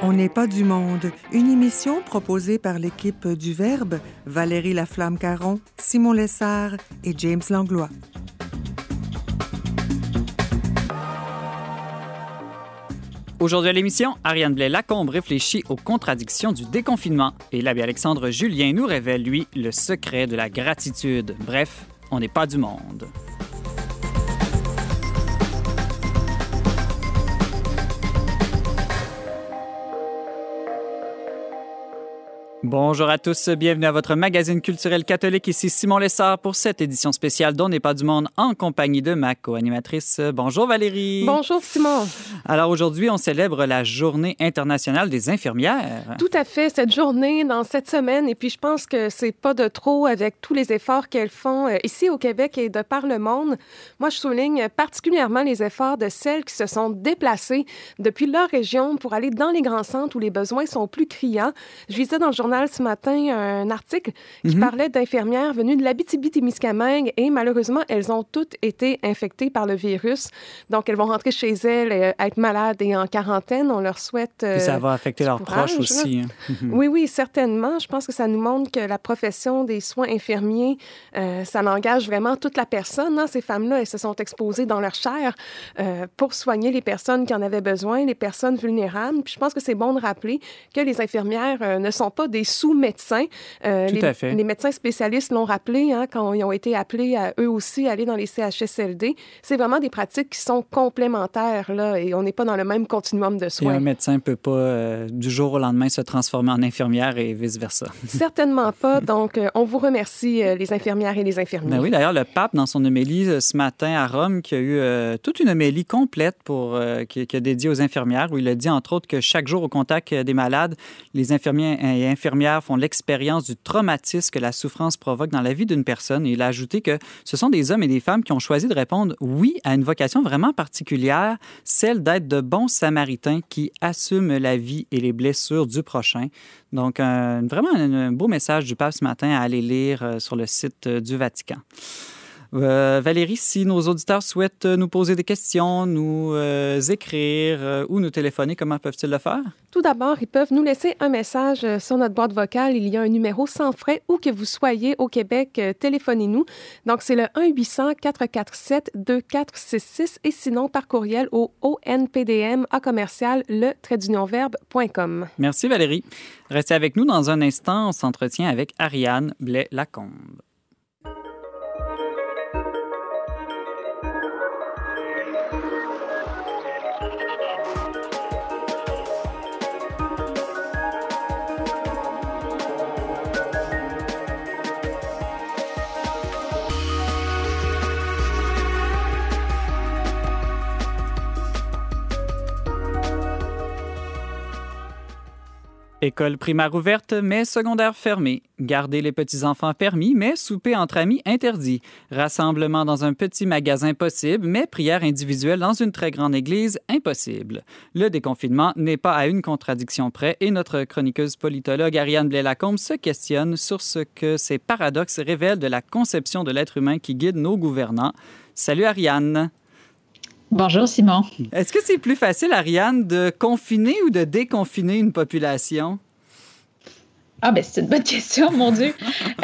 On n'est pas du monde, une émission proposée par l'équipe du Verbe, Valérie Laflamme-Caron, Simon Lessard et James Langlois. Aujourd'hui à l'émission, Ariane Blais-Lacombe réfléchit aux contradictions du déconfinement et l'abbé Alexandre Julien nous révèle, lui, le secret de la gratitude. Bref, on n'est pas du monde. Bonjour à tous, bienvenue à votre magazine culturel catholique. Ici Simon Lessard pour cette édition spéciale dont n'est pas du monde en compagnie de ma co-animatrice. Bonjour Valérie. Bonjour Simon. Alors aujourd'hui, on célèbre la Journée internationale des infirmières. Tout à fait, cette journée dans cette semaine. Et puis je pense que c'est pas de trop avec tous les efforts qu'elles font euh, ici au Québec et de par le monde. Moi, je souligne particulièrement les efforts de celles qui se sont déplacées depuis leur région pour aller dans les grands centres où les besoins sont plus criants. Je lisais dans le journal ce matin un article qui Mhm. parlait d'infirmières venues de l'Abitibi-Témiscamingue et malheureusement, elles ont toutes été infectées par le virus. Donc, elles vont rentrer chez elles, euh, être malades et en quarantaine. On leur souhaite. Et ça euh, va affecter leurs courage, proches aussi. hein. oui, oui, certainement. Je pense que ça nous montre que la profession des soins infirmiers, euh, ça engage vraiment toute la personne. hein. Ces femmes-là, elles se sont exposées dans leur chair euh, pour soigner les personnes qui en avaient besoin, les personnes vulnérables. Puis je pense que c'est bon de rappeler que les infirmières euh, ne sont pas des sous-médecins. Euh, Tout les, à fait. les médecins spécialistes l'ont rappelé hein, quand ils ont été appelés à eux aussi aller dans les CHSLD. C'est vraiment des pratiques qui sont complémentaires là, et on n'est pas dans le même continuum de Et soins. un médecin ne peut pas euh, du jour au lendemain se transformer en infirmière et vice-versa. Certainement pas. Donc, euh, on vous remercie, euh, les infirmières et les infirmiers. Ben oui, d'ailleurs, le pape, dans son homélie euh, ce matin à Rome, qui a eu euh, toute une homélie complète pour, qui, qui a dédiée aux infirmières, où il a dit, entre autres, que chaque jour au contact des malades, les infirmiers et infirmières font l'expérience du traumatisme que la souffrance provoque dans la vie d'une personne. Et il a ajouté que ce sont des hommes et des femmes qui ont choisi de répondre oui à une vocation vraiment particulière, celle d'être de bons samaritains qui assument la vie et les blessures du prochain. Donc, vraiment un, un beau message du pape ce matin à aller lire euh, sur le site euh, du Vatican. Euh, Valérie, si nos auditeurs souhaitent euh, nous poser des questions, nous euh, écrire euh, ou nous téléphoner, comment peuvent-ils le faire? Tout d'abord, ils peuvent nous laisser un message sur notre boîte vocale. Il y a un numéro sans frais où que vous soyez au Québec, téléphonez-nous. Donc, c'est le 1-800-447-2466 et sinon par courriel au onpdm à commercial le verbe.com. Merci Valérie. Restez avec nous dans un instant. On s'entretient avec Ariane Blais-Lacombe. École primaire ouverte, mais secondaire fermée. Garder les petits-enfants permis, mais souper entre amis interdit. Rassemblement dans un petit magasin possible, mais prière individuelle dans une très grande église impossible. Le déconfinement n'est pas à une contradiction près et notre chroniqueuse politologue Ariane Blais-Lacombe se questionne sur ce que ces paradoxes révèlent de la conception de l'être humain qui guide nos gouvernants. Salut Ariane. Bonjour Simon. Est-ce que c'est plus facile, Ariane, de confiner ou de déconfiner une population? Ah ben c'est une bonne question, mon Dieu.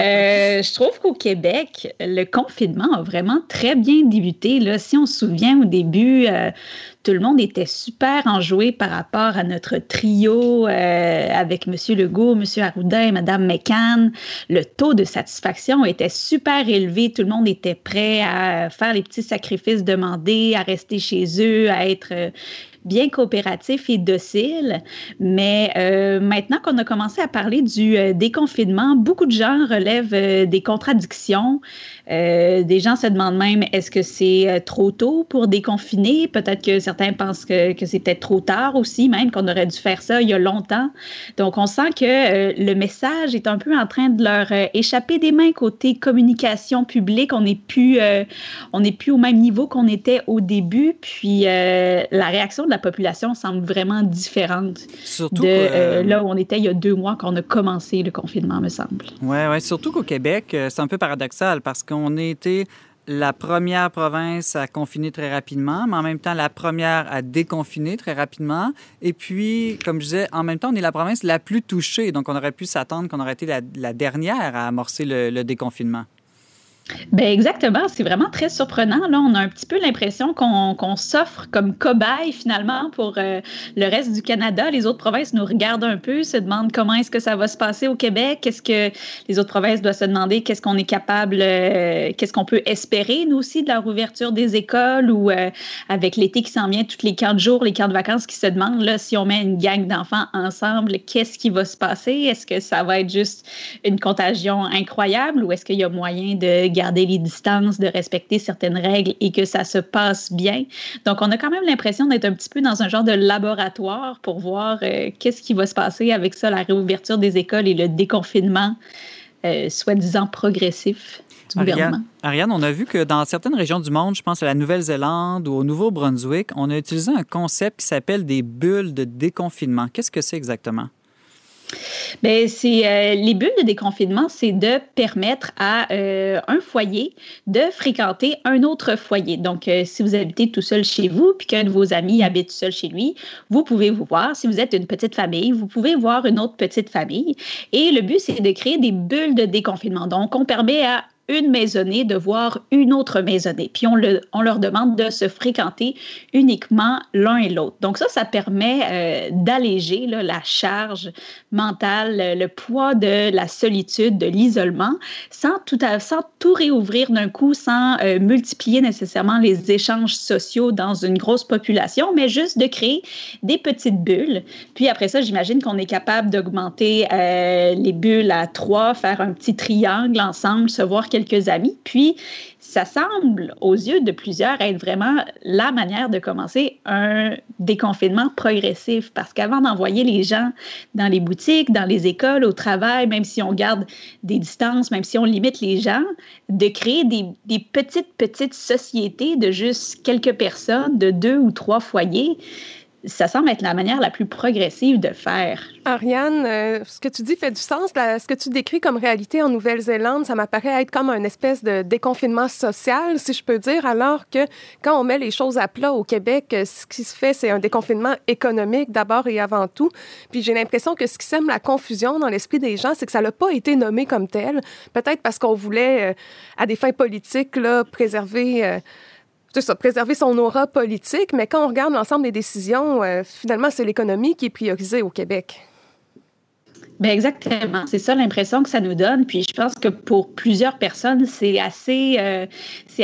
Euh, je trouve qu'au Québec, le confinement a vraiment très bien débuté. Là. Si on se souvient au début, euh, tout le monde était super enjoué par rapport à notre trio euh, avec M. Legault, M. Arruda et Mme McCann. Le taux de satisfaction était super élevé. Tout le monde était prêt à faire les petits sacrifices demandés, à rester chez eux, à être bien coopératif et docile. Mais euh, maintenant qu'on a commencé à parler du euh, déconfinement, beaucoup de gens relèvent euh, des contradictions. Des gens se demandent même est-ce que c'est trop tôt pour déconfiner? Peut-être que certains pensent que, que c'est trop tard aussi, même qu'on aurait dû faire ça il y a longtemps. Donc, on sent que le message est un peu en train de leur échapper des mains côté communication publique. On n'est plus, on n'est plus au même niveau qu'on était au début. Puis, la réaction de la population semble vraiment différente Surtout de euh, euh, là où on était il y a deux mois quand on a commencé le confinement, me semble. Oui, ouais, surtout qu'au Québec, euh, c'est un peu paradoxal parce qu'on a été la première province à confiner très rapidement, mais en même temps la première à déconfiner très rapidement. Et puis, comme je disais, en même temps, on est la province la plus touchée. Donc, on aurait pu s'attendre qu'on aurait été la, dernière à amorcer le déconfinement. Ben exactement, c'est vraiment très surprenant. Là, on a un petit peu l'impression qu'on s'offre comme cobaye finalement pour euh, le reste du Canada. Les autres provinces nous regardent un peu, se demandent comment est-ce que ça va se passer au Québec. Qu'est-ce que les autres provinces doivent se demander Qu'est-ce qu'on est capable, euh, qu'est-ce qu'on peut espérer nous aussi de la rouverture des écoles ou euh, avec l'été qui s'en vient, tous les camps de jours, les camps de vacances qui se demandent là si on met une gang d'enfants ensemble, qu'est-ce qui va se passer? Est-ce que ça va être juste une contagion incroyable ou est-ce qu'il y a moyen de garder les distances, de respecter certaines règles et que ça se passe bien. Donc, on a quand même l'impression d'être un petit peu dans un genre de laboratoire pour voir euh, qu'est-ce qui va se passer avec ça, la réouverture des écoles et le déconfinement, euh, soi-disant progressif. Du gouvernement. Ariane, on a vu que dans certaines régions du monde, je pense à la Nouvelle-Zélande ou au Nouveau-Brunswick, on a utilisé un concept qui s'appelle des bulles de déconfinement. Qu'est-ce que c'est exactement? Bien, c'est euh, les bulles de déconfinement, c'est de permettre à euh, un foyer de fréquenter un autre foyer. Donc, euh, si vous habitez tout seul chez vous, puis qu'un de vos amis habite tout seul chez lui, vous pouvez vous voir. Si vous êtes une petite famille, vous pouvez voir une autre petite famille. Et le but, c'est de créer des bulles de déconfinement. Donc, on permet à une maisonnée de voir une autre maisonnée. Puis on, le, on leur demande de se fréquenter uniquement l'un et l'autre. Donc ça, ça permet euh, d'alléger la charge mentale, le poids de la solitude, de l'isolement, sans tout, sans tout réouvrir d'un coup, sans euh, multiplier nécessairement les échanges sociaux dans une grosse population, mais juste de créer des petites bulles. Puis après ça, j'imagine qu'on est capable d'augmenter euh, les bulles à trois, faire un petit triangle ensemble, se voir quelques amis. Puis, ça semble, aux yeux de plusieurs, être vraiment la manière de commencer un déconfinement progressif. Parce qu'avant d'envoyer les gens dans les boutiques, dans les écoles, au travail, même si on garde des distances, même si on limite les gens, de créer des, des petites, petites sociétés de juste quelques personnes, de deux ou trois foyers, ça semble être la manière la plus progressive de faire. Ariane, euh, ce que tu dis fait du sens. ce que tu décris comme réalité en Nouvelle-Zélande, ça m'apparaît être comme une espèce de déconfinement social, si je peux dire, alors que quand on met les choses à plat au Québec, euh, ce qui se fait, c'est un déconfinement économique d'abord et avant tout. Puis j'ai l'impression que ce qui sème la confusion dans l'esprit des gens, c'est que ça n'a pas été nommé comme tel. Peut-être parce qu'on voulait, euh, à des fins politiques, là, préserver ça, préserver son aura politique, mais quand on regarde l'ensemble des décisions, euh, finalement, c'est l'économie qui est priorisée au Québec. Bien, exactement. C'est ça l'impression que ça nous donne. Puis je pense que pour plusieurs personnes, c'est assez, euh,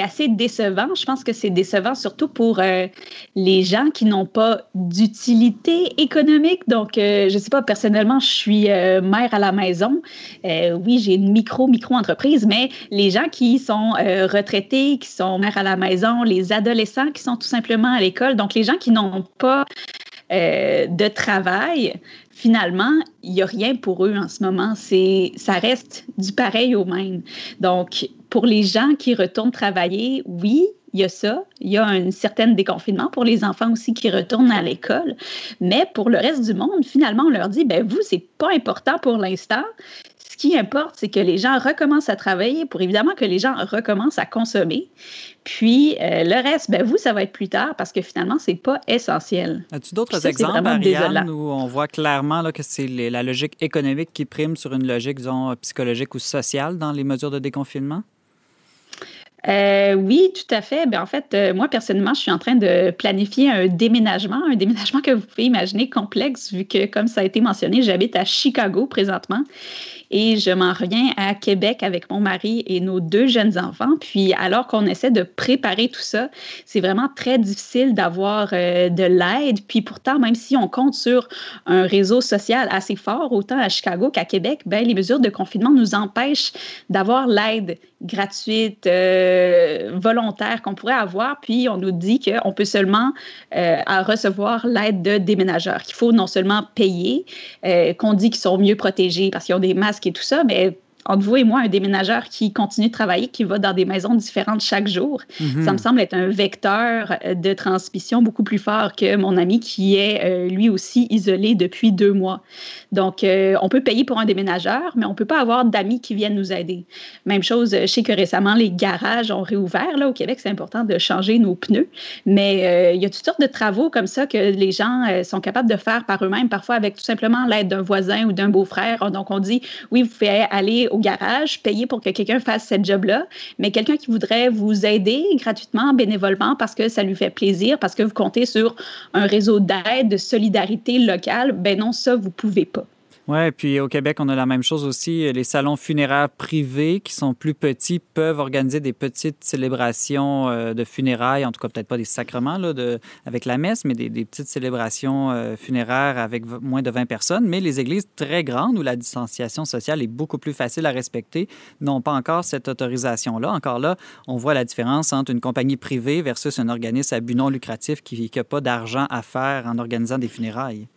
assez décevant. Je pense que c'est décevant surtout pour euh, les gens qui n'ont pas d'utilité économique. Donc, je ne sais pas, personnellement, je suis mère à la maison. oui, j'ai une micro, micro-entreprise, mais les gens qui sont retraités, qui sont mères à la maison, les adolescents qui sont tout simplement à l'école, donc les gens qui n'ont pas de travail, finalement, il n'y a rien pour eux en ce moment. C'est, ça reste du pareil au même. Donc, pour les gens qui retournent travailler, oui, il y a ça. Il y a un certain déconfinement pour les enfants aussi qui retournent à l'école. Mais pour le reste du monde, finalement, on leur dit, ben vous, c'est pas important pour l'instant qui importe, c'est que les gens recommencent à travailler pour évidemment que les gens recommencent à consommer. Puis euh, le reste, ben vous, ça va être plus tard parce que finalement, c'est pas essentiel. As-tu d'autres exemples, Ariane, où on voit clairement là, que c'est la logique économique qui prime sur une logique, disons, psychologique ou sociale dans les mesures de déconfinement? Euh, oui, tout à fait. Ben, en fait, euh, moi, personnellement, je suis en train de planifier un déménagement, un déménagement que vous pouvez imaginer complexe, vu que, comme ça a été mentionné, j'habite à Chicago présentement et je m'en reviens à Québec avec mon mari et nos deux jeunes enfants. Puis alors qu'on essaie de préparer tout ça, c'est vraiment très difficile d'avoir euh, de l'aide. Puis pourtant, même si on compte sur un réseau social assez fort, autant à Chicago qu'à Québec, ben, les mesures de confinement nous empêchent d'avoir l'aide gratuite, euh, volontaire qu'on pourrait avoir. Puis on nous dit qu'on peut seulement euh, recevoir l'aide de déménageurs, qu'il faut non seulement payer, qu'on dit qu'ils sont mieux protégés parce qu'ils ont des masques et tout ça, mais entre vous et moi, un déménageur qui continue de travailler, qui va dans des maisons différentes chaque jour. Mhm. Ça me semble être un vecteur euh, de transmission beaucoup plus fort que mon ami qui est euh, lui aussi isolé depuis deux mois. Donc, euh, on peut payer pour un déménageur, mais on ne peut pas avoir d'amis qui viennent nous aider. Même chose, je sais que récemment, les garages ont réouvert. Là, au Québec, c'est important de changer nos pneus, mais il y a toutes sortes de travaux comme ça que les gens sont capables de faire par eux-mêmes, parfois avec tout simplement l'aide d'un voisin ou d'un beau-frère. Donc, on dit, oui, vous pouvez aller au garage, payer pour que quelqu'un fasse cette job-là, mais quelqu'un qui voudrait vous aider gratuitement, bénévolement, parce que ça lui fait plaisir, parce que vous comptez sur un réseau d'aide, de solidarité locale, ben non, ça, vous pouvez pas. Oui, puis au Québec, on a la même chose aussi. Les salons funéraires privés qui sont plus petits peuvent organiser des petites célébrations euh, de funérailles, en tout cas peut-être pas des sacrements avec la messe, mais des, petites célébrations euh, funéraires avec moins de 20 personnes. Mais les églises très grandes où la distanciation sociale est beaucoup plus facile à respecter n'ont pas encore cette autorisation-là. Encore là, on voit la différence entre une compagnie privée versus un organisme à but non lucratif qui n'a pas d'argent à faire en organisant des funérailles.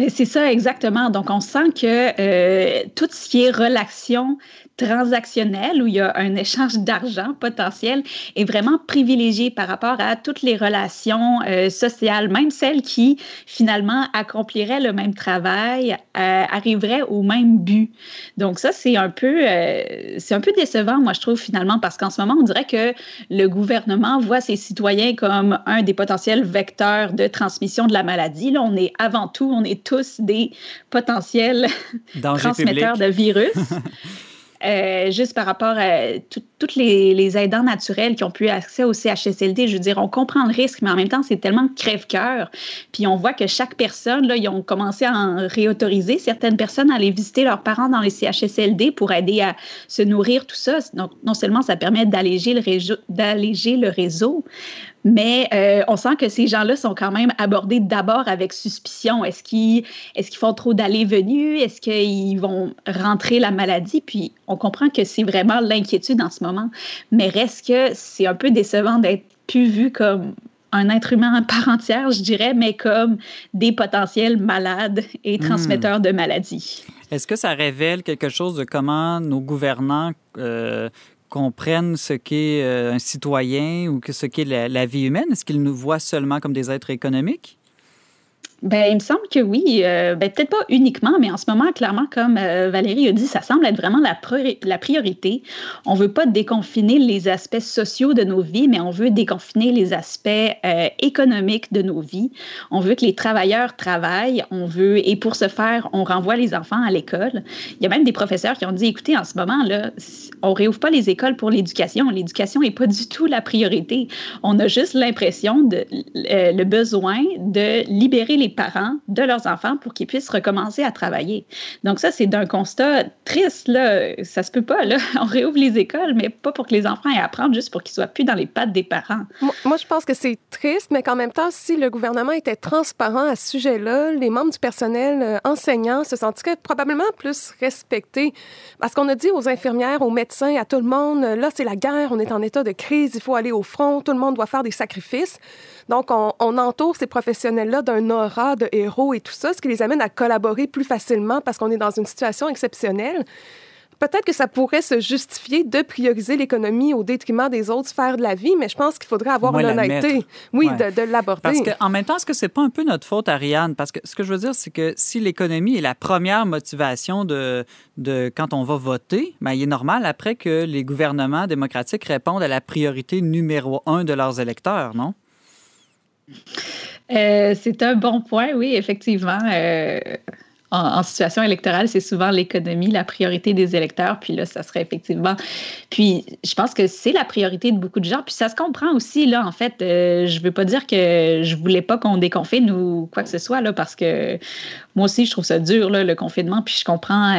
Ben, c'est ça exactement. Donc, on sent que euh, tout ce qui est relation transactionnel où il y a un échange d'argent potentiel est vraiment privilégié par rapport à toutes les relations euh, sociales, même celles qui finalement accompliraient le même travail, euh, arriveraient au même but. Donc ça, c'est un peu, euh, c'est un peu décevant, moi je trouve finalement, parce qu'en ce moment, on dirait que le gouvernement voit ses citoyens comme un des potentiels vecteurs de transmission de la maladie. Là, on est avant tout, on est tous des potentiels transmetteurs de virus. Euh, juste par rapport à tous les, aidants naturels qui ont pu accès au CHSLD. Je veux dire, on comprend le risque, mais en même temps, c'est tellement crève-cœur. Puis on voit que chaque personne, là, ils ont commencé à en réautoriser certaines personnes à aller visiter leurs parents dans les CHSLD pour aider à se nourrir, tout ça. Donc, non seulement ça permet d'alléger le, réseau, d'alléger le réseau, mais euh, on sent que ces gens-là sont quand même abordés d'abord avec suspicion. Est-ce qu'ils est font trop d'allées-venues? Est-ce qu'ils vont rentrer la maladie? Puis on comprend que c'est vraiment l'inquiétude en ce moment. Mais reste que c'est un peu décevant d'être plus vu comme un être humain à part entière, je dirais, mais comme des potentiels malades et hmm. transmetteurs de maladies. Est-ce que ça révèle quelque chose de comment nos gouvernants euh, comprennent ce qu'est euh, un citoyen ou ce qu'est la, vie humaine? Est-ce qu'ils nous voient seulement comme des êtres économiques? Ben, il me semble que oui. Euh, ben, peut-être pas uniquement, mais en ce moment, clairement, comme euh, Valérie a dit, ça semble être vraiment la, priorité. On veut pas déconfiner les aspects sociaux de nos vies, mais on veut déconfiner les aspects euh, économiques de nos vies. On veut que les travailleurs travaillent. On veut, et pour ce faire, on renvoie les enfants à l'école. Il y a même des professeurs qui ont dit, écoutez, en ce moment, là, on réouvre pas les écoles pour l'éducation. L'éducation n'est pas du tout la priorité. On a juste l'impression de le besoin de libérer les parents de leurs enfants pour qu'ils puissent recommencer à travailler. Donc ça, c'est d'un constat triste. Là. Ça se peut pas. Là. On réouvre les écoles, mais pas pour que les enfants aient à apprendre, juste pour qu'ils soient plus dans les pattes des parents. Moi, je pense que c'est triste, mais qu'en même temps, si le gouvernement était transparent à ce sujet-là, les membres du personnel euh, enseignant se sentiraient probablement plus respectés. Parce qu'on a dit aux infirmières, aux médecins, à tout le monde, là, c'est la guerre, on est en état de crise, il faut aller au front, tout le monde doit faire des sacrifices. Donc, on, on entoure ces professionnels-là d'un aura de héros et tout ça, ce qui les amène à collaborer plus facilement parce qu'on est dans une situation exceptionnelle peut-être que ça pourrait se justifier de prioriser l'économie au détriment des autres sphères de la vie, mais je pense qu'il faudrait avoir l'honnêteté, oui, de, l'aborder. Parce qu'en même temps, est-ce que c'est pas un peu notre faute, Ariane? Parce que ce que je veux dire, c'est que si l'économie est la première motivation de, de quand on va voter, bien, il est normal après que les gouvernements démocratiques répondent à la priorité numéro un de leurs électeurs, non? Euh, c'est un bon point, oui, effectivement. Euh, en, situation électorale, c'est souvent l'économie, la priorité des électeurs. Puis là, ça serait effectivement. Puis je pense que c'est la priorité de beaucoup de gens. Puis ça se comprend aussi, là, en fait. Euh, je ne veux pas dire que je voulais pas qu'on déconfine ou quoi que ce soit, là, parce que moi aussi, je trouve ça dur, là, le confinement. Puis je comprends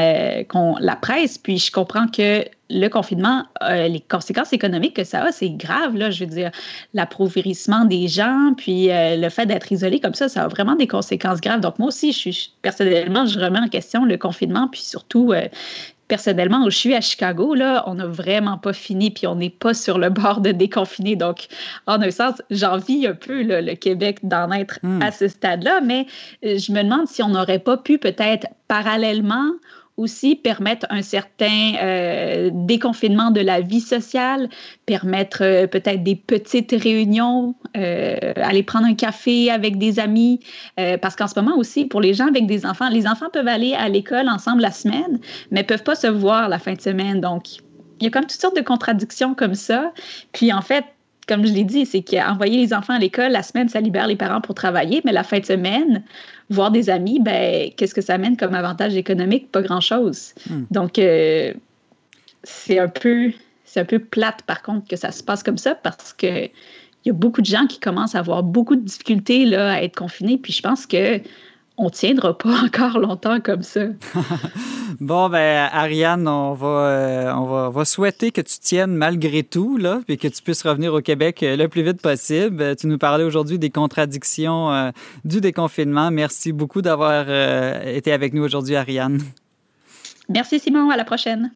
qu'on, la presse, puis je comprends que le confinement, euh, les conséquences économiques que ça a, c'est grave. Là, je veux dire, l'appauvrissement des gens, puis euh, le fait d'être isolé comme ça, ça a vraiment des conséquences graves. Donc, moi aussi, je suis personnellement, je remets en question le confinement, puis surtout, euh, personnellement, où je suis à Chicago, là, on n'a vraiment pas fini, puis on n'est pas sur le bord de déconfiner. Donc, en un sens, j'envie un peu le Québec d'en être hmm. à ce stade-là, mais je me demande si on n'aurait pas pu peut-être parallèlement aussi permettre un certain euh, déconfinement de la vie sociale, permettre euh, peut-être des petites réunions, euh, aller prendre un café avec des amis, parce qu'en ce moment aussi, pour les gens avec des enfants, les enfants peuvent aller à l'école ensemble la semaine, mais peuvent pas se voir la fin de semaine. Donc, il y a comme toutes sortes de contradictions comme ça. Puis en fait, comme je l'ai dit, c'est qu'envoyer les enfants à l'école, la semaine, ça libère les parents pour travailler, mais la fin de semaine, voir des amis, ben, qu'est-ce que ça amène comme avantage économique? Pas grand-chose. Hmm. Donc, euh, c'est un peu c'est un peu plate, par contre, que ça se passe comme ça parce que il y a beaucoup de gens qui commencent à avoir beaucoup de difficultés là, à être confinés. Puis je pense que on tiendra pas encore longtemps comme ça. bon, ben Ariane, on va, euh, on va, souhaiter que tu tiennes malgré tout, là, puis que tu puisses revenir au Québec euh, le plus vite possible. Tu nous parlais aujourd'hui des contradictions euh, du déconfinement. Merci beaucoup d'avoir été avec nous aujourd'hui, Ariane. Merci Simon, à la prochaine.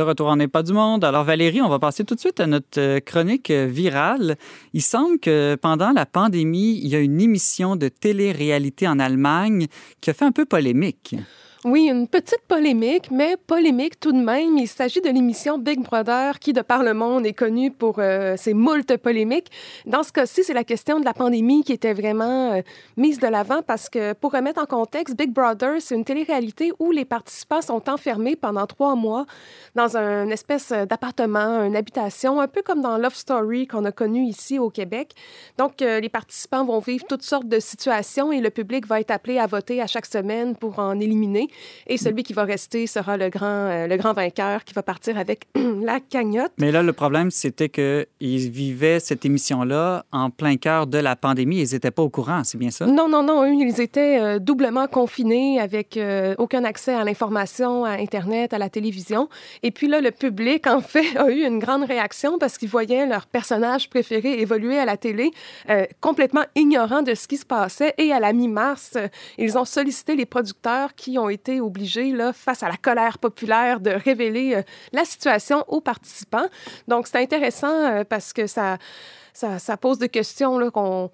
De retour en n'est pas du monde. Alors Valérie, on va passer tout de suite à notre euh, chronique euh, virale. Il semble que pendant la pandémie, il y a une émission de télé-réalité en Allemagne qui a fait un peu polémique. Oui, une petite polémique, mais polémique tout de même. Il s'agit de l'émission Big Brother qui, de par le monde, est connue pour euh, ses moultes polémiques. Dans ce cas-ci, c'est la question de la pandémie qui était vraiment euh, mise de l'avant parce que, pour remettre en contexte, Big Brother, c'est une télé-réalité où les participants sont enfermés pendant trois mois dans une espèce d'appartement, une habitation, un peu comme dans Love Story qu'on a connu ici au Québec. Donc, euh, les participants vont vivre toutes sortes de situations et le public va être appelé à voter à chaque semaine pour en éliminer. Et celui qui va rester sera le grand, euh, le grand vainqueur qui va partir avec la cagnotte. Mais là, le problème, c'était qu'ils vivaient cette émission-là en plein cœur de la pandémie. Ils n'étaient pas au courant, c'est bien ça? Non, non, non. Eux, ils étaient euh, doublement confinés avec euh, aucun accès à l'information, à Internet, à la télévision. Et puis là, le public, en fait, a eu une grande réaction parce qu'ils voyaient leur personnage préféré évoluer à la télé, complètement ignorant de ce qui se passait. Et à la mi-mars, ils ont sollicité les producteurs qui ont été été obligé, là, face à la colère populaire, de révéler euh, la situation aux participants. Donc, c'est intéressant euh, parce que ça, ça, ça, pose des questions qu'on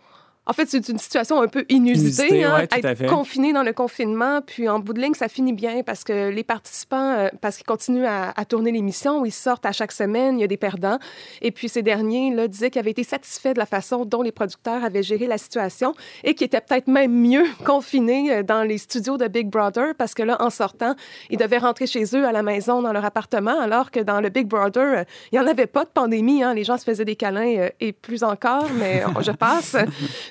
en fait, c'est une situation un peu inusitée, hein, être confiné dans le confinement. Puis en bout de ligne, ça finit bien parce que les participants, euh, parce qu'ils continuent à, tourner l'émission, ils sortent à chaque semaine, il y a des perdants. Et puis ces derniers là, disaient qu'ils avaient été satisfaits de la façon dont les producteurs avaient géré la situation et qu'ils étaient peut-être même mieux confinés euh, dans les studios de Big Brother parce que là, en sortant, ils devaient rentrer chez eux à la maison, dans leur appartement, alors que dans le Big Brother, euh, il n'y en avait pas de pandémie. Hein. Les gens se faisaient des câlins et plus encore, mais je passe.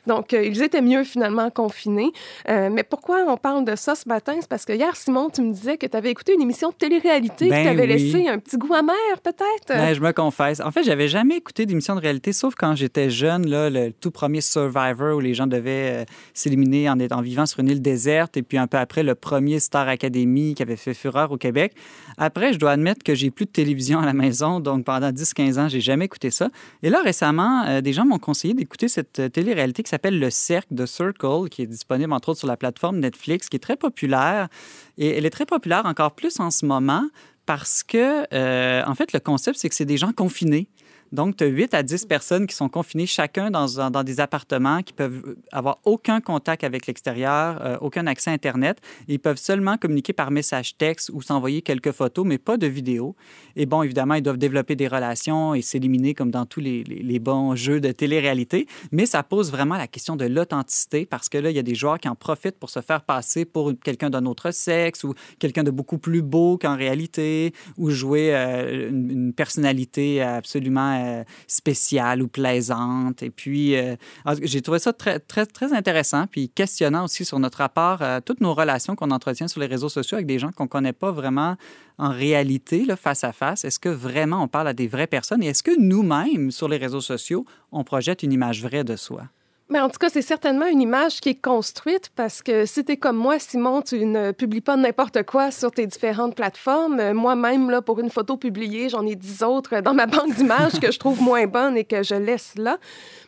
Donc, euh, ils étaient mieux finalement confinés. Euh, mais pourquoi on parle de ça ce matin? C'est parce que hier, Simon, tu me disais que tu avais écouté une émission de télé-réalité qui ben t'avait laissé un petit goût amer, peut-être? Ben, je me confesse. En fait, j'avais jamais écouté d'émission de réalité, sauf quand j'étais jeune, là, le tout premier Survivor où les gens devaient euh, s'éliminer en, en vivant sur une île déserte, et puis un peu après, le premier Star Academy qui avait fait fureur au Québec. Après, je dois admettre que j'ai plus de télévision à la maison, donc pendant 10-15 ans, j'ai jamais écouté ça. Et là, récemment, des gens m'ont conseillé d'écouter cette télé-réalité qui s'appelle le Cercle de Circle, qui est disponible entre autres sur la plateforme Netflix, qui est très populaire. Et elle est très populaire encore plus en ce moment parce que, euh, en fait, le concept, c'est que c'est des gens confinés. Donc, tu as 8 à 10 personnes qui sont confinées chacun dans, dans, des appartements qui peuvent avoir aucun contact avec l'extérieur, euh, aucun accès Internet. Ils peuvent seulement communiquer par message texte ou s'envoyer quelques photos, mais pas de vidéo. Et bon, évidemment, ils doivent développer des relations et s'éliminer comme dans tous les, les, bons jeux de télé-réalité. Mais ça pose vraiment la question de l'authenticité parce que là, il y a des joueurs qui en profitent pour se faire passer pour quelqu'un d'un autre sexe ou quelqu'un de beaucoup plus beau qu'en réalité ou jouer euh, une, personnalité absolument euh, spéciale ou plaisante. Et puis, euh, j'ai trouvé ça très, très, très intéressant, puis questionnant aussi sur notre rapport à toutes nos relations qu'on entretient sur les réseaux sociaux avec des gens qu'on ne connaît pas vraiment en réalité, là, face à face. Est-ce que vraiment on parle à des vraies personnes? Et est-ce que nous-mêmes, sur les réseaux sociaux, on projette une image vraie de soi? Mais en tout cas, c'est certainement une image qui est construite parce que si t'es comme moi, Simon, tu ne publies pas n'importe quoi sur tes différentes plateformes. Moi-même, là, pour une photo publiée, j'en ai dix autres dans ma banque d'images que je trouve moins bonnes et que je laisse là.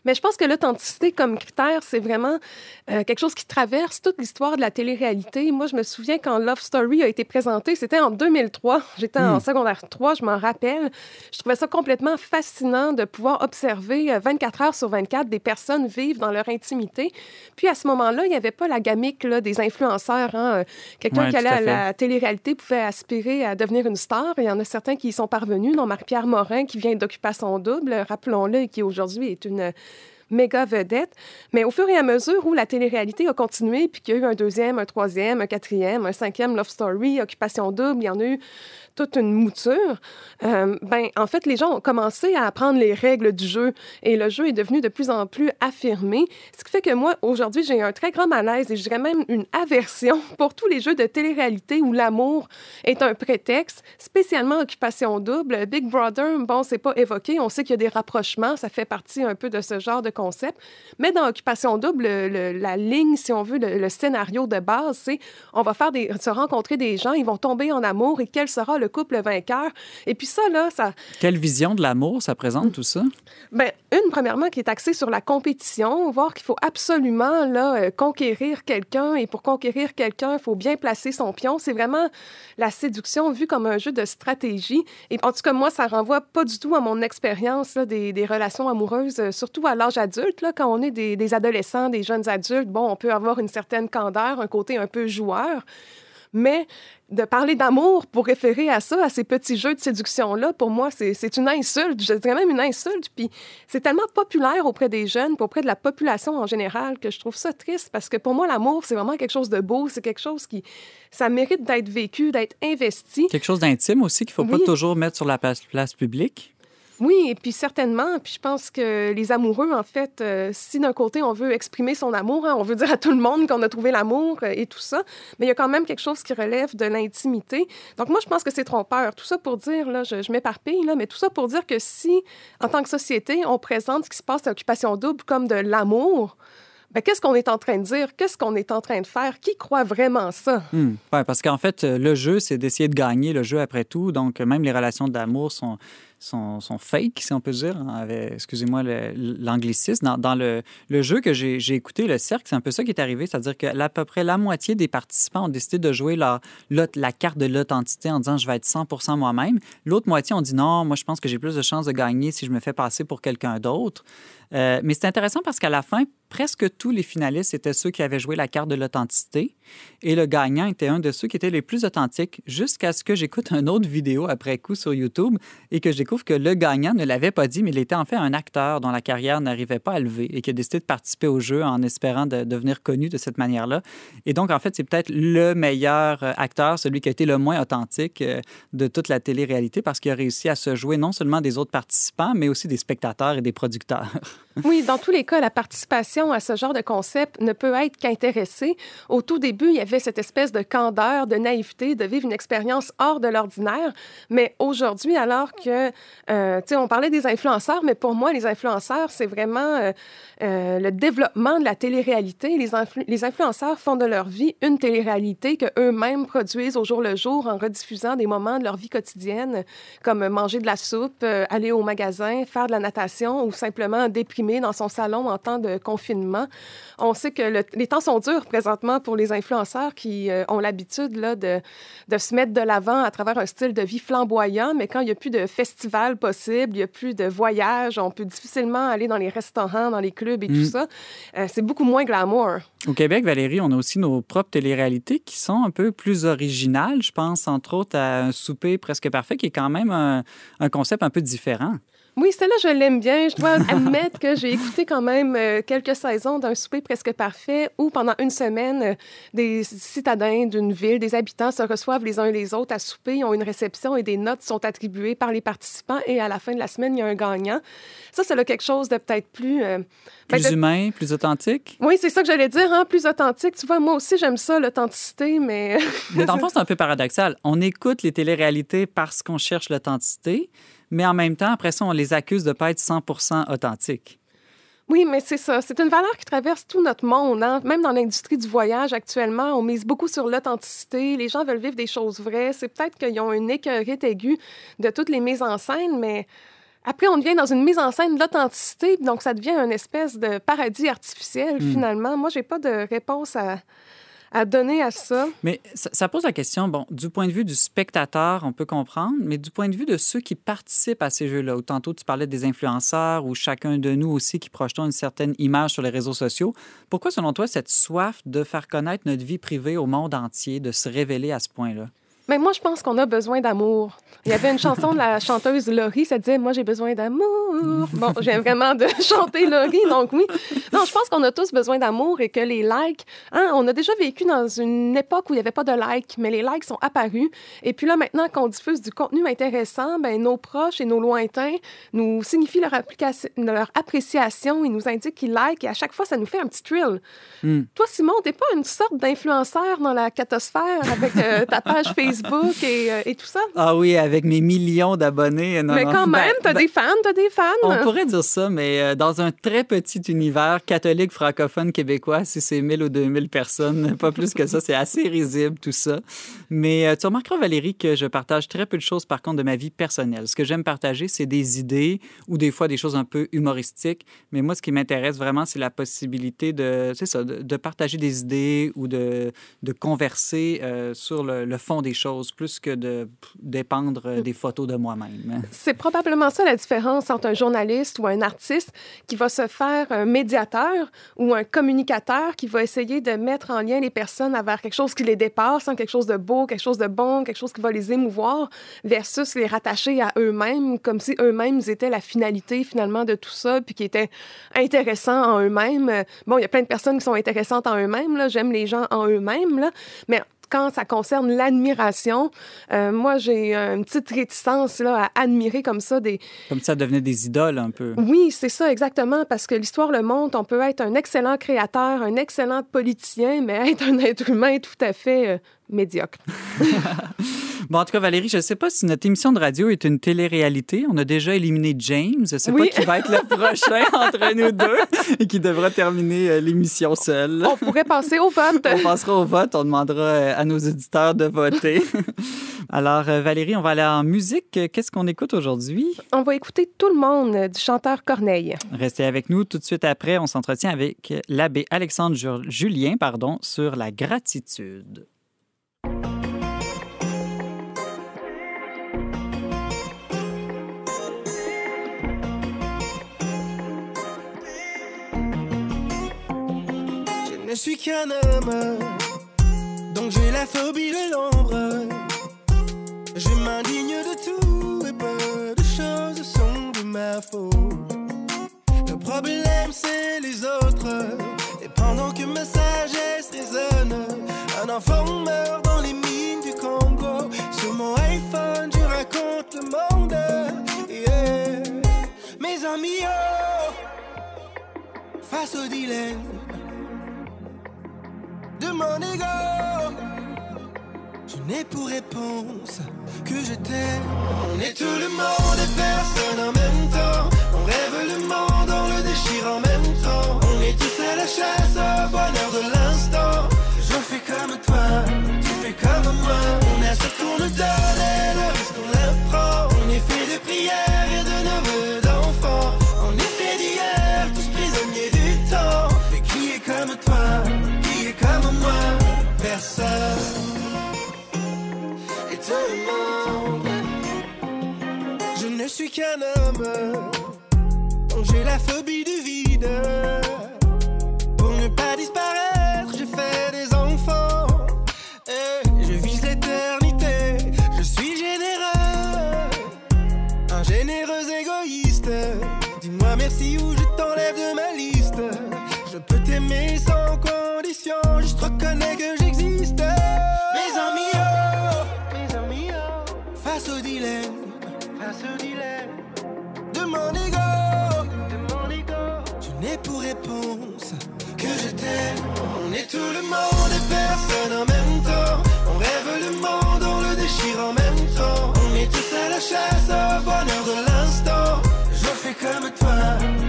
Mais je pense que l'authenticité comme critère, c'est vraiment euh, quelque chose qui traverse toute l'histoire de la télé-réalité. Moi, je me souviens quand Love Story a été présenté, c'était en 2003. J'étais en hmm. secondaire 3, je m'en rappelle. Je trouvais ça complètement fascinant de pouvoir observer 24 euh, heures sur 24 des personnes vivre dans leur intimité. Puis à ce moment-là, il n'y avait pas la gamique là, des influenceurs. Hein. Quelqu'un qui allait à, la télé-réalité pouvait aspirer à devenir une star. Il y en a certains qui y sont parvenus, dont Marc-Pierre Morin, qui vient d'Occupation Double, rappelons-le, et qui aujourd'hui est une méga vedette. Mais au fur et à mesure où la télé-réalité a continué, puis qu'il y a eu un deuxième, un troisième, un quatrième, un cinquième Love Story, Occupation Double, il y en a eu toute une mouture, euh, ben, en fait, les gens ont commencé à apprendre les règles du jeu et le jeu est devenu de plus en plus affirmé. Ce qui fait que moi, aujourd'hui, j'ai un très grand malaise et je dirais même une aversion pour tous les jeux de télé-réalité où l'amour est un prétexte, spécialement Occupation Double. Big Brother, bon, c'est pas évoqué. On sait qu'il y a des rapprochements, ça fait partie un peu de ce genre de concept. Mais dans Occupation Double, la ligne, si on veut, le, scénario de base, c'est on va faire des, se rencontrer des gens, ils vont tomber en amour et quel sera le couple vainqueur. Et puis ça, là, ça... Quelle vision de l'amour ça présente, tout ça? Bien, une, premièrement, qui est axée sur la compétition, voir qu'il faut absolument, là, euh, conquérir quelqu'un. Et pour conquérir quelqu'un, il faut bien placer son pion. C'est vraiment la séduction vue comme un jeu de stratégie. Et en tout cas, moi, ça renvoie pas du tout à mon expérience des, des, relations amoureuses, euh, surtout à l'âge adulte, là, quand on est des, des adolescents, des jeunes adultes. Bon, on peut avoir une certaine candeur, un côté un peu joueur. Mais de parler d'amour pour référer à ça, à ces petits jeux de séduction-là, pour moi, c'est une insulte. Je dirais même une insulte. Puis c'est tellement populaire auprès des jeunes, auprès de la population en général, que je trouve ça triste parce que pour moi, l'amour, c'est vraiment quelque chose de beau. C'est quelque chose qui. Ça mérite d'être vécu, d'être investi. Quelque chose d'intime aussi qu'il ne faut pas toujours mettre sur la place, place publique. Oui, et puis certainement. Puis je pense que les amoureux, en fait, euh, si d'un côté on veut exprimer son amour, hein, on veut dire à tout le monde qu'on a trouvé l'amour euh, et tout ça, mais il y a quand même quelque chose qui relève de l'intimité. Donc moi, je pense que c'est trompeur. Tout ça pour dire, là, je, je m'éparpille, là, mais tout ça pour dire que si, en tant que société, on présente ce qui se passe à Occupation Double comme de l'amour, ben, qu'est-ce qu'on est en train de dire? Qu'est-ce qu'on est en train de faire? Qui croit vraiment ça? Hmm. parce qu'en fait, le jeu, c'est d'essayer de gagner le jeu après tout. Donc, même les relations d'amour sont, sont, fake, si on peut dire, hein, excusez-moi l'anglicisme. Dans, le, jeu que j'ai écouté, le cercle, c'est un peu ça qui est arrivé, c'est-à-dire que à peu près la moitié des participants ont décidé de jouer la, la carte de l'authenticité en disant je vais être 100 moi-même. L'autre moitié ont dit non, moi je pense que j'ai plus de chances de gagner si je me fais passer pour quelqu'un d'autre. Euh, mais c'est intéressant parce qu'à la fin, presque tous les finalistes étaient ceux qui avaient joué la carte de l'authenticité et le gagnant était un de ceux qui étaient les plus authentiques jusqu'à ce que j'écoute une autre vidéo après coup sur YouTube et que je découvre que le gagnant ne l'avait pas dit, mais il était en fait un acteur dont la carrière n'arrivait pas à lever et qui a décidé de participer au jeu en espérant de devenir connu de cette manière-là. Et donc, en fait, c'est peut-être le meilleur euh, acteur, celui qui a été le moins authentique euh, de toute la télé-réalité parce qu'il a réussi à se jouer non seulement des autres participants, mais aussi des spectateurs et des producteurs. Oui, dans tous les cas, la participation à ce genre de concept ne peut être qu'intéressée. Au tout début, il y avait cette espèce de candeur, de naïveté, de vivre une expérience hors de l'ordinaire. Mais aujourd'hui, alors que, euh, on parlait des influenceurs, mais pour moi, les influenceurs, c'est vraiment euh, euh, le développement de la télé-réalité. Les, influenceurs font de leur vie une télé-réalité qu'eux-mêmes produisent au jour le jour en rediffusant des moments de leur vie quotidienne, comme manger de la soupe, aller au magasin, faire de la natation ou simplement déprimer dans son salon en temps de confinement. On sait que les temps sont durs présentement pour les influenceurs qui ont l'habitude de, se mettre de l'avant à travers un style de vie flamboyant, mais quand il n'y a plus de festival possibles, il n'y a plus de voyages, on peut difficilement aller dans les restaurants, dans les clubs et tout Mm. ça. Euh, c'est beaucoup moins glamour. Au Québec, Valérie, on a aussi nos propres téléréalités qui sont un peu plus originales. Je pense, entre autres, à un souper presque parfait, qui est quand même un, un concept un peu différent. Oui, celle-là, je l'aime bien. Je dois admettre que j'ai écouté quand même euh, quelques saisons d'un souper presque parfait où, pendant une semaine, euh, des citadins d'une ville, des habitants se reçoivent les uns les autres à souper, ils ont une réception et des notes sont attribuées par les participants et à la fin de la semaine, il y a un gagnant. Ça, c'est là quelque chose de peut-être plus... euh, ben, Plus de- humain, plus authentique? Oui, c'est ça que j'allais dire, hein, plus authentique. Tu vois, moi aussi, j'aime ça, l'authenticité, mais... Mais dans le fond, c'est un peu paradoxal. On écoute les téléréalités parce qu'on cherche l'authenticité, mais en même temps, après ça, on les accuse de ne pas être 100% authentiques. Oui, mais c'est ça. C'est une valeur qui traverse tout notre monde. hein. Même dans l'industrie du voyage actuellement, on mise beaucoup sur l'authenticité. Les gens veulent vivre des choses vraies. C'est peut-être qu'ils ont une écœurite aiguë de toutes les mises en scène, mais après, on devient dans une mise en scène de l'authenticité, donc ça devient une espèce de paradis artificiel, Hmm. finalement. Moi, j'ai pas de réponse à, à donner à ça? Mais ça, pose la question, bon, du point de vue du spectateur, on peut comprendre, mais du point de vue de ceux qui participent à ces jeux-là, ou tantôt tu parlais des influenceurs ou chacun de nous aussi qui projetons une certaine image sur les réseaux sociaux, pourquoi selon toi cette soif de faire connaître notre vie privée au monde entier, de se révéler à ce point-là? Mais moi, je pense qu'on a besoin d'amour. Il y avait une chanson de la chanteuse Laurie, ça disait Moi, j'ai besoin d'amour. Bon, j'aime vraiment de chanter Laurie, donc oui. Non, je pense qu'on a tous besoin d'amour et que les likes. Hein, on a déjà vécu dans une époque où il n'y avait pas de likes, mais les likes sont apparus. Et puis là, maintenant qu'on diffuse du contenu intéressant, ben, nos proches et nos lointains nous signifient leur, appréciation. Ils nous indiquent qu'ils like et à chaque fois, ça nous fait un petit thrill. Hmm. Toi, Simon, t'es pas une sorte d'influenceur dans la catosphère avec euh, ta page Facebook et, euh, et tout ça? Ah oui, avec mes millions d'abonnés. mais non. quand Ben, même, t'as ben, des fans, t'as des fans. On pourrait dire ça, mais euh, dans un très petit univers catholique francophone québécois, si c'est 1000 ou 2000 personnes, pas plus que ça, c'est assez risible tout ça. Mais euh, tu remarqueras, Valérie, que je partage très peu de choses, par contre, de ma vie personnelle. Ce que j'aime partager, c'est des idées ou des fois des choses un peu humoristiques. Mais moi, ce qui m'intéresse vraiment, c'est la possibilité de, ça, de, de partager des idées ou de, de converser euh, sur le, le fond des choses, plus que de dépendre des photos de moi-même. C'est probablement ça la différence entre un journaliste ou un artiste qui va se faire un médiateur ou un communicateur qui va essayer de mettre en lien les personnes vers quelque chose qui les dépasse, hein, quelque chose de beau, quelque chose de bon, quelque chose qui va les émouvoir, versus les rattacher à eux-mêmes, comme si eux-mêmes étaient la finalité finalement de tout ça, puis qui étaient intéressants en eux-mêmes. Bon, il y a plein de personnes qui sont intéressantes en eux-mêmes, j'aime les gens en eux-mêmes, mais quand ça concerne l'admiration, euh, moi, j'ai une petite réticence là, à admirer comme ça des... Comme ça devenait des idoles un peu. Oui, c'est ça, exactement, parce que l'histoire le montre, on peut être un excellent créateur, un excellent politicien, mais être un être humain tout à fait euh, médiocre. Bon, en tout cas, Valérie, je ne sais pas si notre émission de radio est une télé-réalité. On a déjà éliminé James. Je ne sais Oui. pas qui va être le prochain entre nous deux et qui devra terminer euh, l'émission seul. On pourrait passer au vote. On passera au vote. On demandera euh, à nos éditeurs de voter. Alors, euh, Valérie, on va aller en musique. Qu'est-ce qu'on écoute aujourd'hui? On va écouter tout le monde du chanteur Corneille. Restez avec nous. Tout de suite après, on s'entretient avec l'abbé Alexandre Ju- Julien pardon, sur la gratitude. Suis qu'un homme, donc j'ai la phobie de l'ombre. Je m'indigne de tout et peu de choses sont de ma faute. Le problème c'est les autres. Et pendant que ma sagesse résonne, un enfant meurt dans les mines du Congo. Sur mon iPhone, je raconte le monde. Yeah. Mes amis, oh, face au dilemme Je n'ai pour réponse que je t'aime. On est tout le monde et personne en même temps. On rêve le monde, on le déchire en même temps. On est tous à la chasse au bonheur de l'instant. Je fais comme toi, tu fais comme moi. On a ce qu'on nous donne et le reste on l'apprend. On est fait de prières qu'un homme. J'ai la phobie du vide. Pour réponse que je t'aime. On est tout le monde et personne en même temps. On rêve le monde, on le déchire en même temps. On est tous à la chasse au bonheur de l'instant. Je fais comme toi,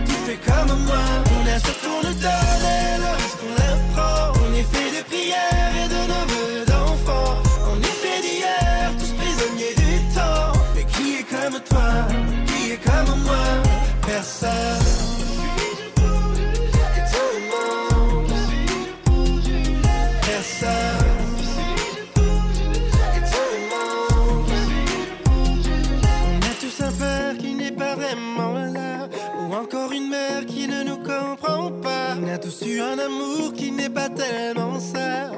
tu fais comme moi. On a ce qu'on nous et le reste on l'apprend. On est fait de prières et de neveux d'enfants. On est fait d'hier, tous prisonniers du temps. Mais qui est comme toi, qui est comme moi? Personne. Un amour qui n'est pas tellement ça.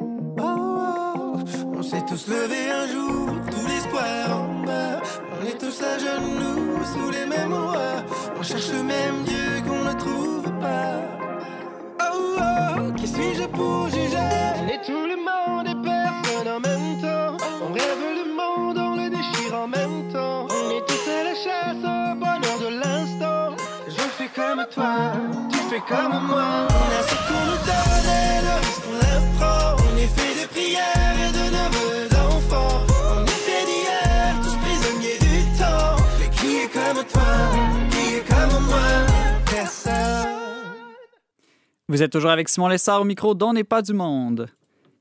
Oh, oh, on s'est tous levés un jour, tout l'espoir en bas. On est tous à genoux sous les mêmes rois. On cherche le même Dieu qu'on ne trouve pas. Oh, oh, qui suis-je pour juger? On est tout le monde et personne en même temps. On rêve le monde, on le déchire en même temps. On est tous à la chasse au bonheur de l'instant. Je fais comme toi, fais comme moi. On a ce qu'on nous donne et le reste on l'apprend. On est fait de prières et de neveux d'enfants. On est fait d'hier, tous prisonniers du temps. Mais qui est comme toi, qui est comme moi? Personne. Vous êtes toujours avec Simon Lessard au micro d'On n'est pas du monde.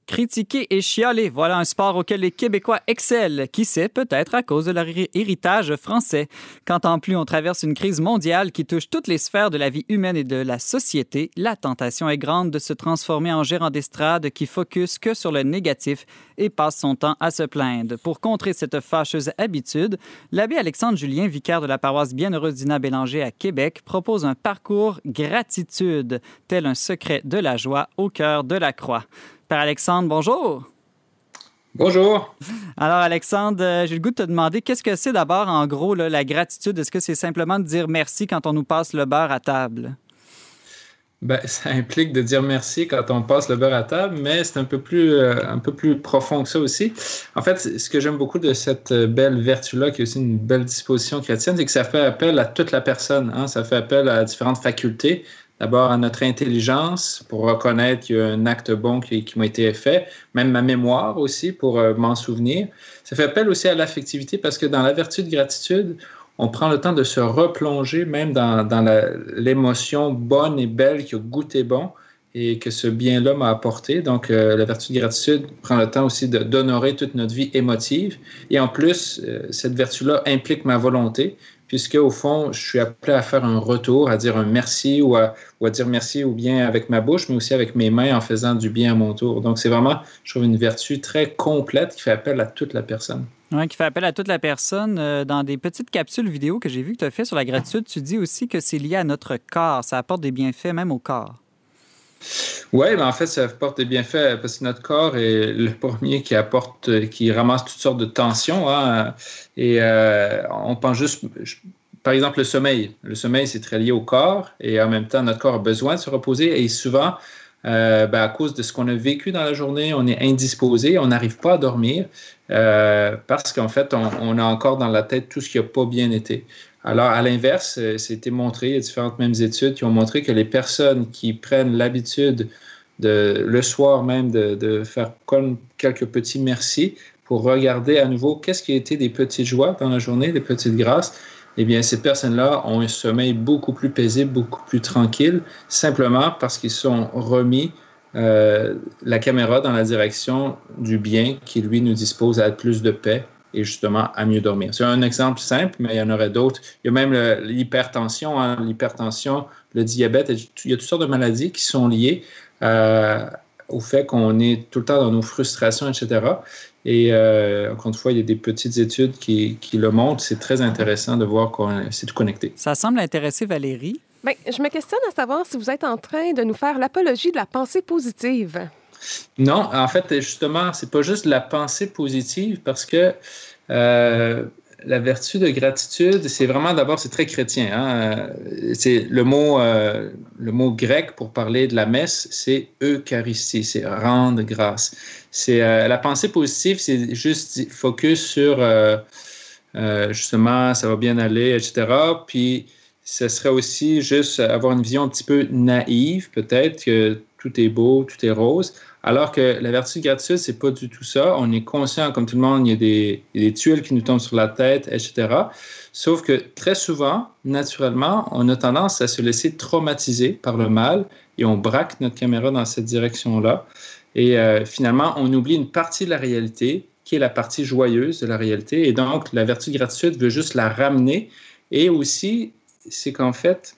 Critiquer et chialer, voilà un sport auquel les Québécois excellent. Qui sait, peut-être à cause de leur hé- héritage français. Quand en plus on traverse une crise mondiale qui touche toutes les sphères de la vie humaine et de la société, la tentation est grande de se transformer en gérant d'estrade qui focus que sur le négatif et passe son temps à se plaindre. Pour contrer cette fâcheuse habitude, l'abbé Alexandre Julien, vicaire de la paroisse Bienheureuse d'Ina Bélanger à Québec, propose un parcours gratitude, tel un secret de la joie au cœur de la croix. Père Alexandre, bonjour. Bonjour. Alors, Alexandre, euh, j'ai le goût de te demander qu'est-ce que c'est d'abord, en gros, là, la gratitude? Est-ce que c'est simplement de dire merci quand on nous passe le beurre à table? Ben, ça implique de dire merci quand on passe le beurre à table, mais c'est un peu plus euh, un peu plus profond que ça aussi. En fait, ce que j'aime beaucoup de cette euh, belle vertu-là, qui est aussi une belle disposition chrétienne, c'est que ça fait appel à toute la personne. Hein? Ça fait appel à différentes facultés. D'abord à notre intelligence pour reconnaître qu'il y a un acte bon qui, m'a été fait, même ma mémoire aussi pour euh, m'en souvenir. Ça fait appel aussi à l'affectivité parce que dans la vertu de gratitude, on prend le temps de se replonger même dans, l'émotion bonne et belle qui a goûté bon et que ce bien-là m'a apporté. Donc, euh, la vertu de gratitude prend le temps aussi d'honorer toute notre vie émotive. Et en plus, euh, cette vertu-là implique ma volonté, puisque au fond, je suis appelé à faire un retour, à dire un merci ou à, dire merci ou bien avec ma bouche, mais aussi avec mes mains en faisant du bien à mon tour. Donc, c'est vraiment, je trouve, une vertu très complète qui fait appel à toute la personne. Ouais, qui fait appel à toute la personne. Euh, dans des petites capsules vidéo que j'ai vues que tu as fait sur la gratitude, tu dis aussi que c'est lié à notre corps. Ça apporte des bienfaits même au corps. Oui, mais en fait, ça apporte des bienfaits parce que notre corps est le premier qui apporte, euh, qui ramasse toutes sortes de tensions. hein. et euh, on pense juste, par exemple, le sommeil. Le sommeil, c'est très lié au corps et en même temps, notre corps a besoin de se reposer et souvent, euh, ben, à cause de ce qu'on a vécu dans la journée, on est indisposé, on n'arrive pas à dormir euh, parce qu'en fait, on a encore dans la tête tout ce qui n'a pas bien été. Alors, à l'inverse, euh, c'était montré, il y a différentes mêmes études qui ont montré que les personnes qui prennent l'habitude de, le soir même de, faire comme quelques petits merci pour regarder à nouveau qu'est-ce qui a été des petites joies dans la journée, des petites grâces, eh bien, ces personnes-là ont un sommeil beaucoup plus paisible, beaucoup plus tranquille, simplement parce qu'ils sont remis euh, la caméra dans la direction du bien qui, lui, nous dispose à plus de paix et justement à mieux dormir. C'est un exemple simple, mais il y en aurait d'autres. Il y a même l'hypertension, hein, l'hypertension, le diabète, il y a toutes sortes de maladies qui sont liées euh, au fait qu'on est tout le temps dans nos frustrations, etc. Et euh, encore une fois, il y a des petites études qui, qui le montrent. C'est très intéressant de voir qu'on c'est tout connecté. Ça semble intéresser Valérie. Bien, je me questionne à savoir si vous êtes en train de nous faire l'apologie de la pensée positive. Non, en fait, justement, c'est pas juste la pensée positive parce que euh, la vertu de gratitude, c'est vraiment d'abord, c'est très chrétien. Hein? C'est le mot, euh, le mot grec pour parler de la messe, c'est Eucharistie, c'est rendre grâce. C'est euh, la pensée positive, c'est juste focus sur justement, ça va bien aller, etc. Puis ce serait aussi juste avoir une vision un petit peu naïve, peut-être que tout est beau, tout est rose. Alors que la vertu de gratitude, c'est pas du tout ça. On est conscient, comme tout le monde, il y a des, tuiles qui nous tombent sur la tête, etc. Sauf que très souvent, naturellement, on a tendance à se laisser traumatiser par le mal et on braque notre caméra dans cette direction-là. Et euh, finalement, on oublie une partie de la réalité qui est la partie joyeuse de la réalité. Et donc, la vertu de gratitude veut juste la ramener. Et aussi, c'est qu'en fait,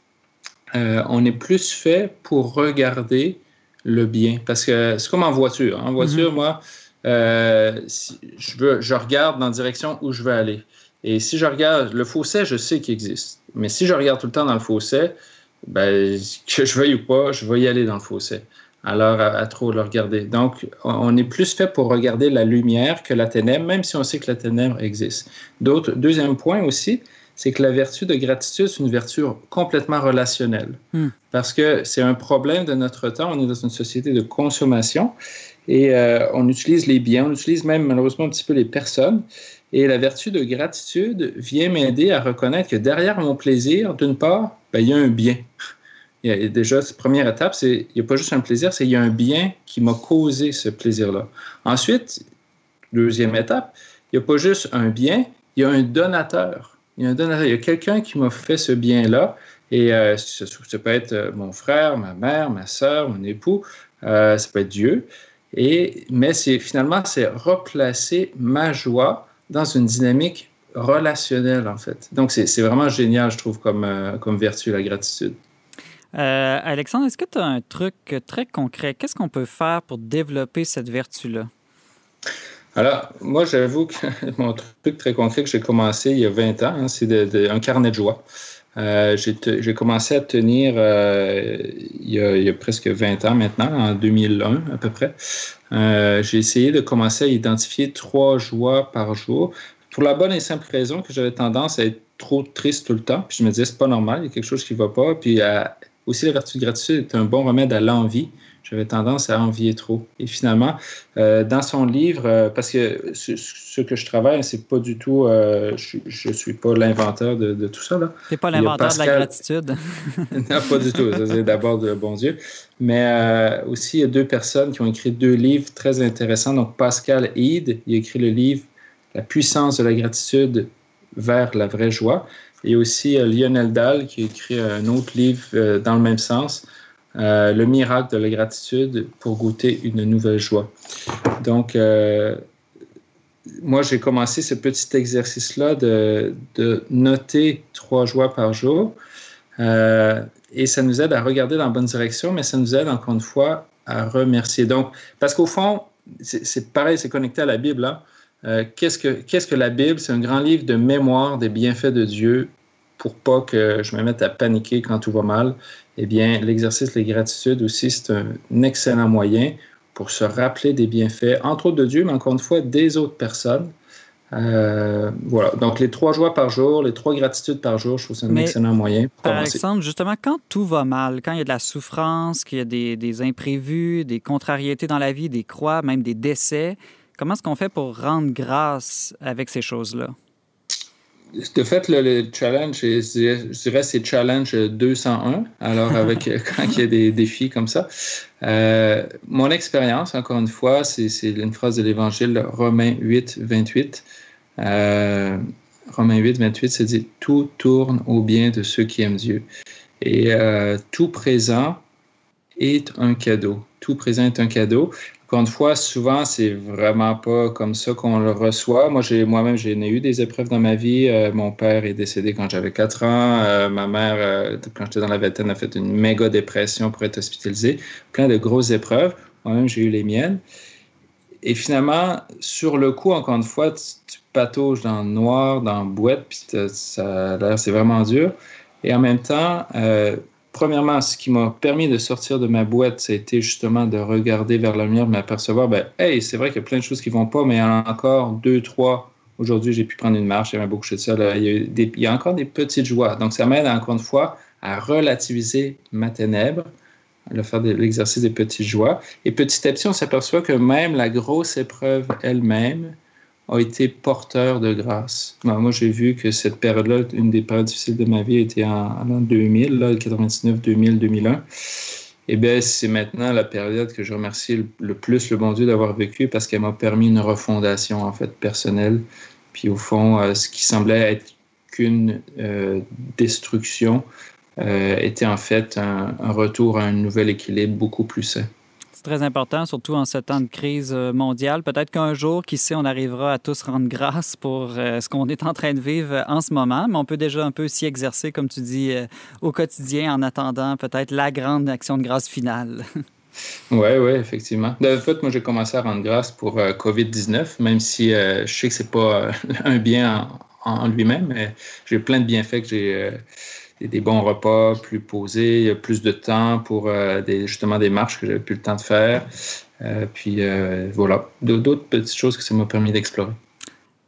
euh, on est plus fait pour regarder le bien. Parce que c'est comme en voiture. En voiture, mhm. moi, euh, je, veux, je regarde dans la direction où je veux aller. Et si je regarde le fossé, je sais qu'il existe. Mais si je regarde tout le temps dans le fossé, ben, que je veuille ou pas, je vais y aller dans le fossé. Alors, à, trop le regarder. Donc, on est plus fait pour regarder la lumière que la ténèbre, même si on sait que la ténèbre existe. D'autre, deuxième point aussi, c'est que la vertu de gratitude, c'est une vertu complètement relationnelle. Hmm. Parce que c'est un problème de notre temps. On est dans une société de consommation et euh, on utilise les biens, on utilise même malheureusement un petit peu les personnes. Et la vertu de gratitude vient m'aider à reconnaître que derrière mon plaisir, d'une part, ben, il y a un bien. Il y a déjà, cette première étape, c'est il n'y a pas juste un plaisir, c'est il y a un bien qui m'a causé ce plaisir-là. Ensuite, deuxième étape, il n'y a pas juste un bien, il y a un donateur il y a quelqu'un qui m'a fait ce bien-là. Et euh, ça, peut être euh, mon frère, ma mère, ma soeur, mon époux, euh, ça peut être Dieu. Mais finalement, c'est replacer ma joie dans une dynamique relationnelle, en fait. Donc, c'est vraiment génial, je trouve, comme, comme vertu, la gratitude. Alexandre, est-ce que tu as un truc très concret? Qu'est-ce qu'on peut faire pour développer cette vertu-là? Alors, moi, j'avoue que mon truc très concret que j'ai commencé il y a 20 ans, hein, c'est un carnet de joie. Euh, j'ai commencé à tenir euh, il, y a, presque 20 ans maintenant, en 2001 à peu près. Euh, j'ai essayé de commencer à identifier trois joies par jour pour la bonne et simple raison que j'avais tendance à être trop triste tout le temps. Puis je me disais, c'est pas normal, il y a quelque chose qui ne va pas. Puis aussi, la vertu de gratitude est un bon remède à l'envie j'avais tendance à envier trop. Et finalement, euh, dans son livre, euh, parce que ce, que je travaille, c'est pas du tout, euh, je, ne suis pas l'inventeur de, tout ça. Tu n'es pas l'inventeur de la gratitude. non, pas du tout. C'est d'abord de bon Dieu. Mais aussi, il y a deux personnes qui ont écrit deux livres très intéressants. Donc, Pascal Hyde, il a écrit le livre La puissance de la gratitude vers la vraie joie. Et aussi Lionel Dahl qui a écrit un autre livre dans le même sens, euh, le miracle de la gratitude pour goûter une nouvelle joie. Donc, euh, moi, j'ai commencé ce petit exercice-là de, noter trois joies par jour. Euh, et ça nous aide à regarder dans la bonne direction, mais ça nous aide encore une fois à remercier. Donc, parce qu'au fond, c'est pareil, c'est connecté à la Bible. Hein. qu'est-ce, que, qu'est-ce que la Bible? C'est un grand livre de mémoire des bienfaits de Dieu pour pas que je me mette à paniquer quand tout va mal eh bien, l'exercice de la gratitude aussi, c'est un excellent moyen pour se rappeler des bienfaits, entre autres de Dieu, mais encore une fois, des autres personnes. Euh, voilà. Donc, les trois joies par jour, les trois gratitudes par jour, je trouve que c'est un excellent moyen. Pour par exemple, justement, quand tout va mal, quand il y a de la souffrance, qu'il y a des, des, imprévus, des contrariétés dans la vie, des croix, même des décès, comment est-ce qu'on fait pour rendre grâce avec ces choses-là? De fait, le, challenge, je dirais, c'est challenge 201. Alors, avec quand il y a des défis comme ça. Euh, mon expérience, encore une fois, c'est une phrase de l'Évangile, Romains 8, 28. Euh, Romains 8, 28, c'est dit Tout tourne au bien de ceux qui aiment Dieu. Et euh, tout présent est un cadeau. Tout présent est un cadeau. Encore une fois, souvent, c'est vraiment pas comme ça qu'on le reçoit. Moi, moi-même, j'ai eu des épreuves dans ma vie. Euh, mon père est décédé quand j'avais 4 ans. Euh, ma mère, euh, quand j'étais dans la vingtaine, a fait une méga dépression pour être hospitalisée. Plein de grosses épreuves. Moi-même, j'ai eu les miennes. Et finalement, sur le coup, encore une fois, tu, tu dans le noir, dans la boîte, puis ça a l'air, c'est vraiment dur. Et en même temps, premièrement, ce qui m'a permis de sortir de ma boîte, c'était justement de regarder vers la lumière, de m'apercevoir, ben, hey, c'est vrai qu'il y a plein de choses qui vont pas, mais il y en a encore deux, trois. Aujourd'hui, j'ai pu prendre une marche, j'avais beaucoup de ça. Il, y a a encore des petites joies. Donc, ça m'aide encore une fois à relativiser ma ténèbre, à faire de l'exercice des petites joies. Et petit à petit, on s'aperçoit que même la grosse épreuve elle-même a été porteur de grâce. Ben, moi, j'ai vu que cette période-là, une des périodes difficiles de ma vie, était en, en 2000, là, 99, 2000, 2001. Et bien, c'est maintenant la période que je remercie le, le plus le bon Dieu d'avoir vécu parce qu'elle m'a permis une refondation, en fait, personnelle. Puis au fond, euh, ce qui semblait être qu'une euh, destruction euh, était en fait un, un, retour à un nouvel équilibre beaucoup plus sain. C'est très important, surtout en ce temps de crise mondiale. Peut-être qu'un jour, qui sait, on arrivera à tous rendre grâce pour euh, ce qu'on est en train de vivre en ce moment, mais on peut déjà un peu s'y exercer, comme tu dis, euh, au quotidien en attendant peut-être la grande action de grâce finale. Oui, oui, effectivement. De fait, moi, j'ai commencé à rendre grâce pour euh, COVID-19, même si euh, je sais que c'est pas un bien en, en lui-même, mais j'ai plein de bienfaits que j'ai des bons repas plus posés, plus de temps pour euh, justement des marches que j'avais plus le temps de faire. Euh, puis euh, voilà, d'autres petites choses que ça m'a permis d'explorer.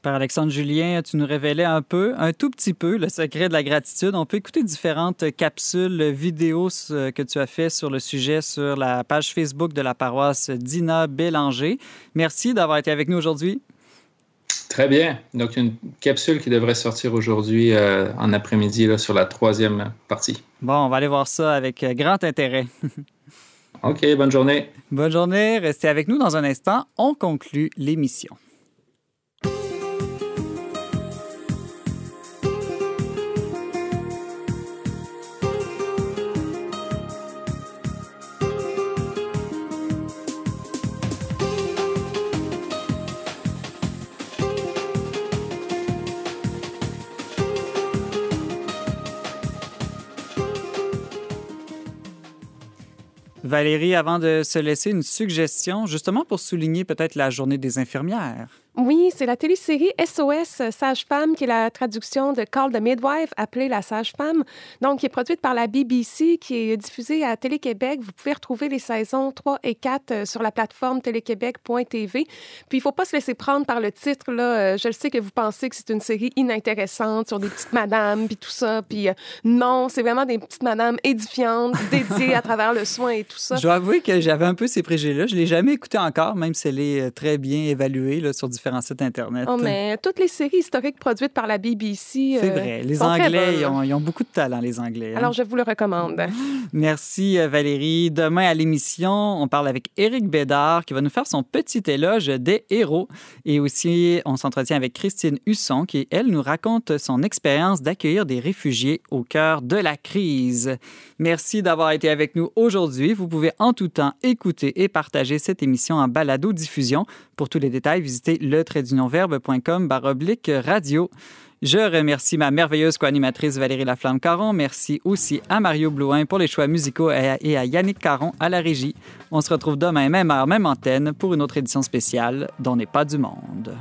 Par Alexandre Julien, tu nous révélais un peu, un tout petit peu, le secret de la gratitude. On peut écouter différentes capsules vidéo que tu as fait sur le sujet sur la page Facebook de la paroisse Dina Bélanger. Merci d'avoir été avec nous aujourd'hui. Très bien. Donc, une capsule qui devrait sortir aujourd'hui euh, en après-midi sur la troisième partie. Bon, on va aller voir ça avec grand intérêt. OK, bonne journée. Bonne journée. Restez avec nous dans un instant. On conclut l'émission. Valérie, avant de se laisser une suggestion, justement pour souligner peut-être la journée des infirmières. Oui, c'est la télésérie SOS Sage-Femme, qui est la traduction de Call the Midwife, appelée La Sage-Femme, donc qui est produite par la BBC, qui est diffusée à Télé-Québec. Vous pouvez retrouver les saisons 3 et 4 sur la plateforme téléquébec.tv. Puis il faut pas se laisser prendre par le titre. Là. Je le sais que vous pensez que c'est une série inintéressante sur des petites madames, puis tout ça. Puis non, c'est vraiment des petites madames édifiantes, dédiées à travers le soin et tout ça. Je dois avouer que j'avais un peu ces préjugés-là. Je l'ai jamais écouté encore, même si elle est très bien évaluée là, sur sites Internet. Oh, mais toutes les séries historiques produites par la BBC. C'est vrai. Les Anglais, ils ont, ils ont, beaucoup de talent, les Anglais. Hein? Alors, je vous le recommande. Merci, Valérie. Demain, à l'émission, on parle avec Éric Bédard qui va nous faire son petit éloge des héros. Et aussi, on s'entretient avec Christine Husson qui, elle, nous raconte son expérience d'accueillir des réfugiés au cœur de la crise. Merci d'avoir été avec nous aujourd'hui. Vous pouvez en tout temps écouter et partager cette émission en balado-diffusion. Pour tous les détails, visitez le verbe.com baroblique radio. Je remercie ma merveilleuse co-animatrice Valérie Laflamme-Caron. Merci aussi à Mario Blouin pour les choix musicaux et à Yannick Caron à la régie. On se retrouve demain, même heure, même antenne, pour une autre édition spéciale dont n'est pas du monde.